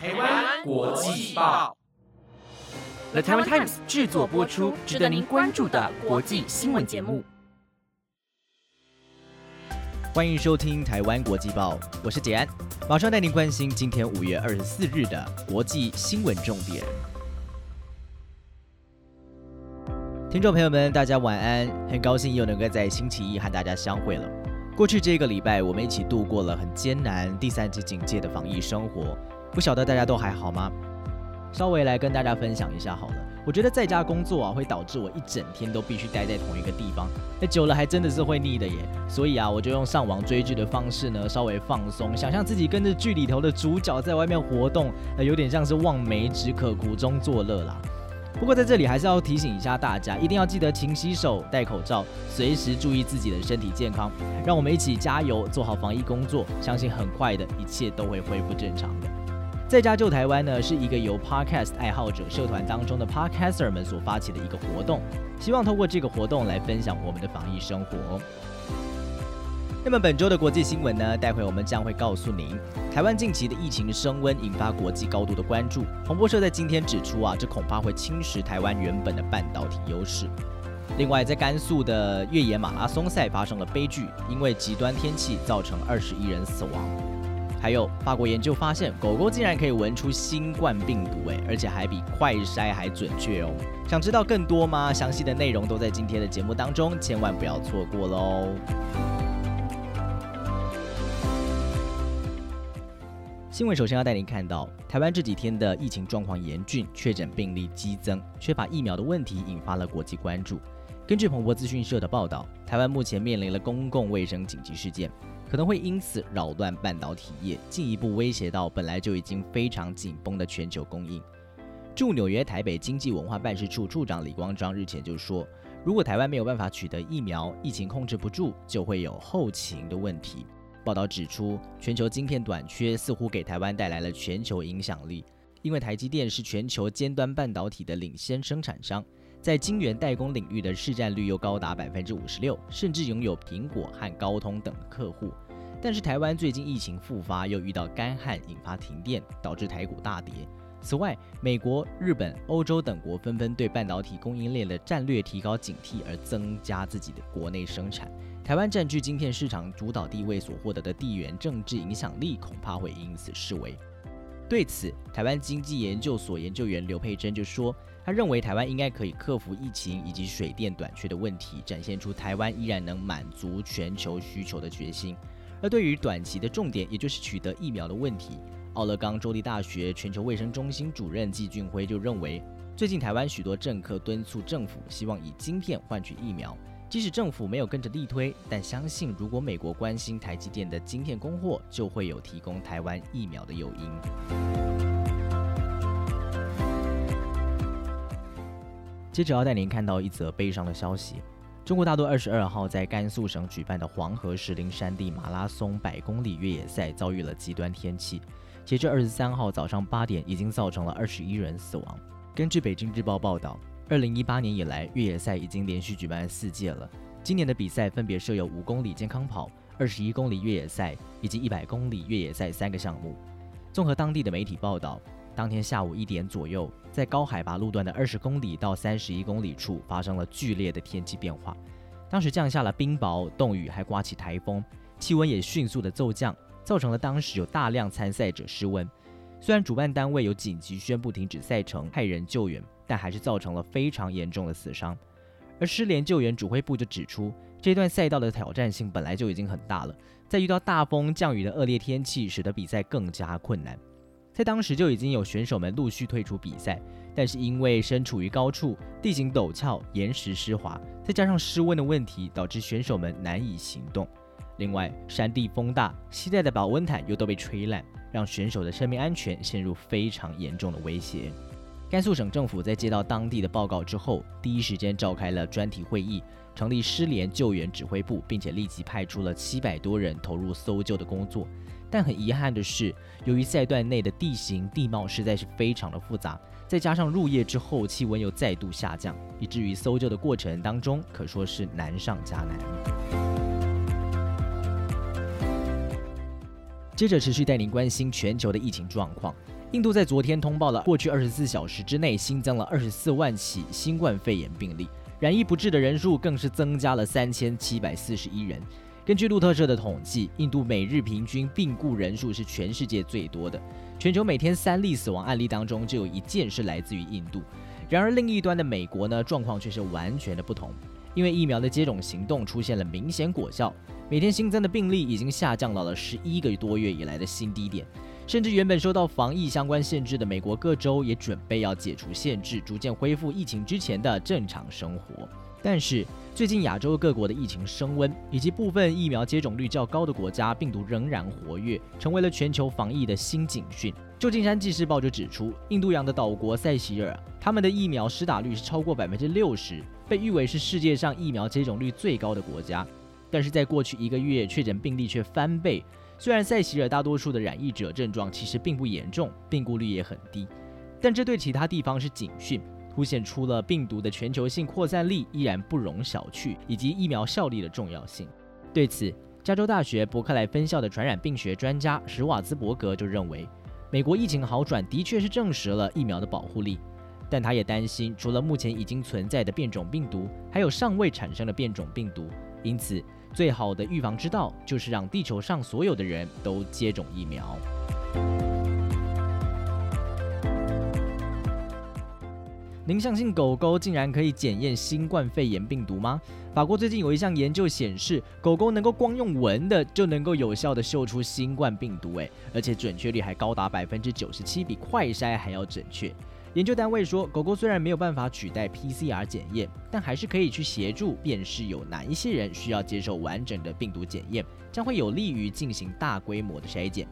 台湾国际报，The Taiwan Times 制作播出，值得您关注的国际新闻节目。欢迎收听台湾国际报，我是杰安，马上带您关心今天五月二十四日的国际新闻重点。听众朋友们，大家晚安，很高兴又能够在星期一和大家相会了。过去这个礼拜，我们一起度过了很艰难第三级警戒的防疫生活，不晓得大家都还好吗？稍微来跟大家分享一下好了。我觉得在家工作啊，会导致我一整天都必须待在同一个地方，那久了还真的是会腻的耶。所以啊，我就用上网追剧的方式呢，稍微放松，想象自己跟着剧里头的主角在外面活动，呃，有点像是望梅止渴，苦中作乐啦。不过在这里还是要提醒一下大家，一定要记得勤洗手、戴口罩，随时注意自己的身体健康。让我们一起加油，做好防疫工作，相信很快的一切都会恢复正常的。在家救台湾呢，是一个由 Podcast 爱好者社团当中的 Podcaster 们所发起的一个活动，希望透过这个活动来分享我们的防疫生活。那么本周的国际新闻呢，待会我们将会告诉您，台湾近期的疫情升温引发国际高度的关注。彭博社在今天指出啊，这恐怕会侵蚀台湾原本的半导体优势。另外，在甘肃的越野马拉松赛发生了悲剧，因为极端天气造成二十一人死亡。还有，法国研究发现，狗狗竟然可以闻出新冠病毒，哎，而且还比快筛还准确哦。想知道更多吗？详细的内容都在今天的节目当中，千万不要错过喽。新闻首先要带您看到，台湾这几天的疫情状况严峻，确诊病例激增，缺乏疫苗的问题引发了国际关注。根据彭博资讯社的报道，台湾目前面临了公共卫生紧急事件。可能会因此扰乱半导体业，进一步威胁到本来就已经非常紧绷的全球供应。驻纽约台北经济文化办事处处长李光章日前就说，如果台湾没有办法取得疫苗，疫情控制不住，就会有后勤的问题。报道指出，全球晶片短缺似乎给台湾带来了全球影响力，因为台积电是全球尖端半导体的领先生产商。在晶圆代工领域的市占率又高达百分之五十六，甚至拥有苹果和高通等客户。但是台湾最近疫情复发，又遇到干旱，引发停电，导致台股大跌。此外，美国、日本、欧洲等国纷纷对半导体供应链的战略提高警惕，而增加自己的国内生产。台湾占据晶片市场主导地位所获得的地缘政治影响力，恐怕会因此失为。对此，台湾经济研究所研究员刘佩珍就说。他认为台湾应该可以克服疫情以及水电短缺的问题，展现出台湾依然能满足全球需求的决心。而对于短期的重点，也就是取得疫苗的问题，奥勒冈州立大学全球卫生中心主任季俊辉就认为，最近台湾许多政客敦促政府希望以晶片换取疫苗，即使政府没有跟着力推，但相信如果美国关心台积电的晶片供货，就会有提供台湾疫苗的诱因。接着要带您看到一则悲伤的消息：中国大陆二十二号在甘肃省举办的黄河石林山地马拉松百公里越野赛遭遇了极端天气，截至二十三号早上八点，已经造成了二十一人死亡。根据北京日报报道，二零一八年以来，越野赛已经连续举办四届了。今年的比赛分别设有五公里健康跑、二十一公里越野赛以及一百公里越野赛三个项目。综合当地的媒体报道。当天下午一点左右，在高海拔路段的二十公里到三十一公里处发生了剧烈的天气变化。当时降下了冰雹、冻雨，还刮起台风，气温也迅速的骤降，造成了当时有大量参赛者失温。虽然主办单位有紧急宣布停止赛程、派人救援，但还是造成了非常严重的死伤。而失联救援指挥部就指出，这段赛道的挑战性本来就已经很大了，在遇到大风、降雨的恶劣天气，使得比赛更加困难。在当时就已经有选手们陆续退出比赛，但是因为身处于高处，地形陡峭，岩石湿滑，再加上失温的问题，导致选手们难以行动。另外，山地风大，携带的保温毯又都被吹烂，让选手的生命安全陷入非常严重的威胁。甘肃省政府在接到当地的报告之后，第一时间召开了专题会议，成立失联救援指挥部，并且立即派出了七百多人投入搜救的工作。但很遗憾的是，由于赛段内的地形地貌实在是非常的复杂，再加上入夜之后气温又再度下降，以至于搜救的过程当中可说是难上加难。接着持续带您关心全球的疫情状况。印度在昨天通报了过去二十四小时之内新增了二十四万起新冠肺炎病例，染疫不治的人数更是增加了三千七百四十一人。根据路透社的统计，印度每日平均病故人数是全世界最多的，全球每天三例死亡案例当中就有一件是来自于印度。然而另一端的美国呢，状况却是完全的不同，因为疫苗的接种行动出现了明显果效，每天新增的病例已经下降到了十一个多月以来的新低点。甚至原本受到防疫相关限制的美国各州也准备要解除限制，逐渐恢复疫情之前的正常生活。但是最近亚洲各国的疫情升温，以及部分疫苗接种率较高的国家病毒仍然活跃，成为了全球防疫的新警讯。旧金山纪事报就指出，印度洋的岛国塞西尔，他们的疫苗施打率是超过百分之六十，被誉为是世界上疫苗接种率最高的国家。但是在过去一个月，确诊病例却翻倍。虽然塞西尔大多数的染疫者症状其实并不严重，病故率也很低，但这对其他地方是警讯，凸显出了病毒的全球性扩散力依然不容小觑，以及疫苗效力的重要性。对此，加州大学伯克莱分校的传染病学专家史瓦兹伯格就认为，美国疫情好转的确是证实了疫苗的保护力，但他也担心，除了目前已经存在的变种病毒，还有尚未产生的变种病毒，因此。最好的预防之道就是让地球上所有的人都接种疫苗。您相信狗狗竟然可以检验新冠肺炎病毒吗？法国最近有一项研究显示，狗狗能够光用闻的就能够有效的嗅出新冠病毒，诶，而且准确率还高达百分之九十七，比快筛还要准确。研究单位说，狗狗虽然没有办法取代 PCR 检验，但还是可以去协助辨识有哪一些人需要接受完整的病毒检验，将会有利于进行大规模的筛检。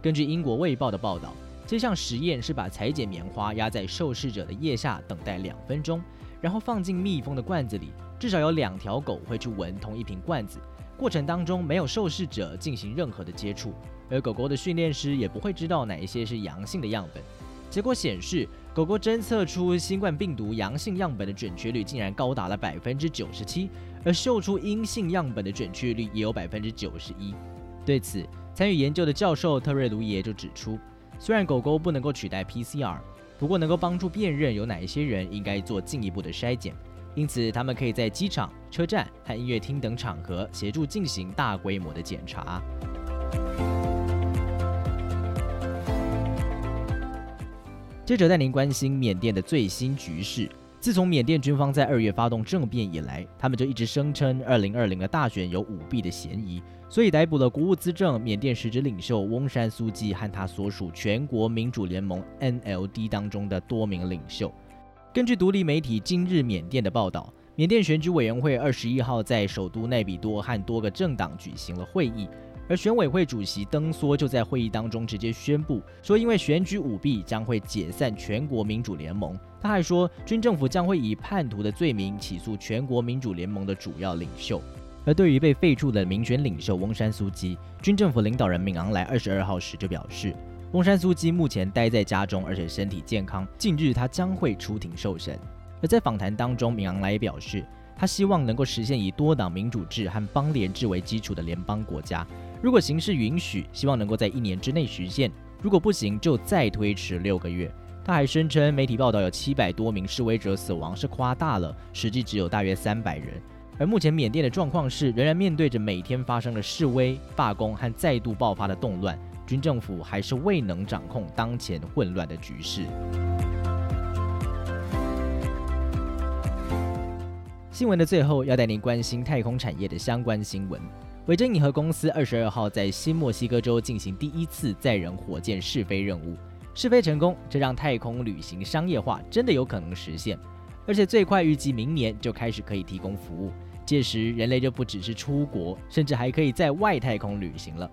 根据英国卫报的报道，这项实验是把裁剪棉花压在受试者的腋下，等待两分钟，然后放进密封的罐子里，至少有两条狗会去闻同一瓶罐子，过程当中没有受试者进行任何的接触，而狗狗的训练师也不会知道哪一些是阳性的样本。结果显示。狗狗侦测出新冠病毒阳性样本的准确率竟然高达了百分之九十七，而嗅出阴性样本的准确率也有百分之九十一。对此，参与研究的教授特瑞卢耶就指出，虽然狗狗不能够取代 PCR，不过能够帮助辨认有哪一些人应该做进一步的筛检，因此他们可以在机场、车站和音乐厅等场合协助进行大规模的检查。接着带您关心缅甸的最新局势。自从缅甸军方在二月发动政变以来，他们就一直声称二零二零的大选有舞弊的嫌疑，所以逮捕了国务资政缅甸实职领袖翁山苏基和他所属全国民主联盟 （NLD） 当中的多名领袖。根据独立媒体今日缅甸的报道，缅甸选举委员会二十一号在首都奈比多和多个政党举行了会议。而选委会主席登梭就在会议当中直接宣布说，因为选举舞弊，将会解散全国民主联盟。他还说，军政府将会以叛徒的罪名起诉全国民主联盟的主要领袖。而对于被废黜的民选领袖翁山苏基，军政府领导人敏昂莱二十二号时就表示，翁山苏基目前待在家中，而且身体健康，近日他将会出庭受审。而在访谈当中，敏昂莱也表示，他希望能够实现以多党民主制和邦联制为基础的联邦国家。如果形势允许，希望能够在一年之内实现；如果不行，就再推迟六个月。他还声称，媒体报道有七百多名示威者死亡是夸大了，实际只有大约三百人。而目前缅甸的状况是，仍然面对着每天发生的示威、罢工和再度爆发的动乱，军政府还是未能掌控当前混乱的局势。新闻的最后，要带您关心太空产业的相关新闻。维珍银河公司二十二号在新墨西哥州进行第一次载人火箭试飞任务，试飞成功，这让太空旅行商业化真的有可能实现，而且最快预计明年就开始可以提供服务，届时人类就不只是出国，甚至还可以在外太空旅行了。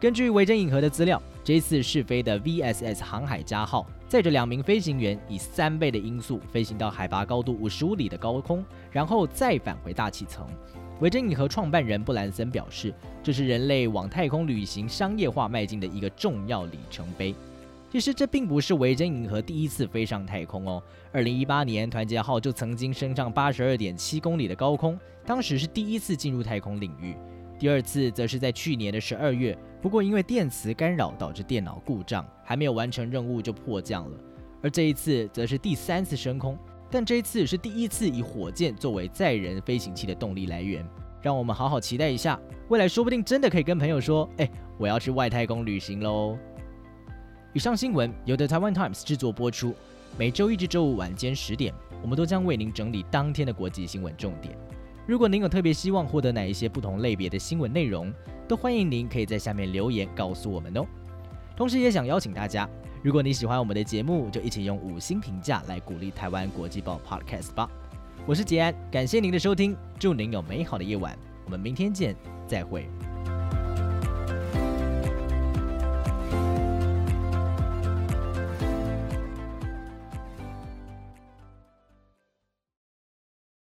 根据维珍银河的资料，这次试飞的 VSS 航海家号载着两名飞行员，以三倍的音速飞行到海拔高度五十五里的高空，然后再返回大气层。维珍银河创办人布兰森表示，这是人类往太空旅行商业化迈进的一个重要里程碑。其实，这并不是维珍银河第一次飞上太空哦。二零一八年，团结号就曾经升上八十二点七公里的高空，当时是第一次进入太空领域。第二次则是在去年的十二月，不过因为电磁干扰导致电脑故障，还没有完成任务就迫降了。而这一次则是第三次升空，但这一次是第一次以火箭作为载人飞行器的动力来源。让我们好好期待一下，未来说不定真的可以跟朋友说：“哎，我要去外太空旅行喽！”以上新闻由 The Taiwan Times 制作播出，每周一至周五晚间十点，我们都将为您整理当天的国际新闻重点。如果您有特别希望获得哪一些不同类别的新闻内容，都欢迎您可以在下面留言告诉我们哦。同时也想邀请大家，如果你喜欢我们的节目，就一起用五星评价来鼓励台湾国际报 Podcast 吧。我是杰安，感谢您的收听，祝您有美好的夜晚，我们明天见，再会。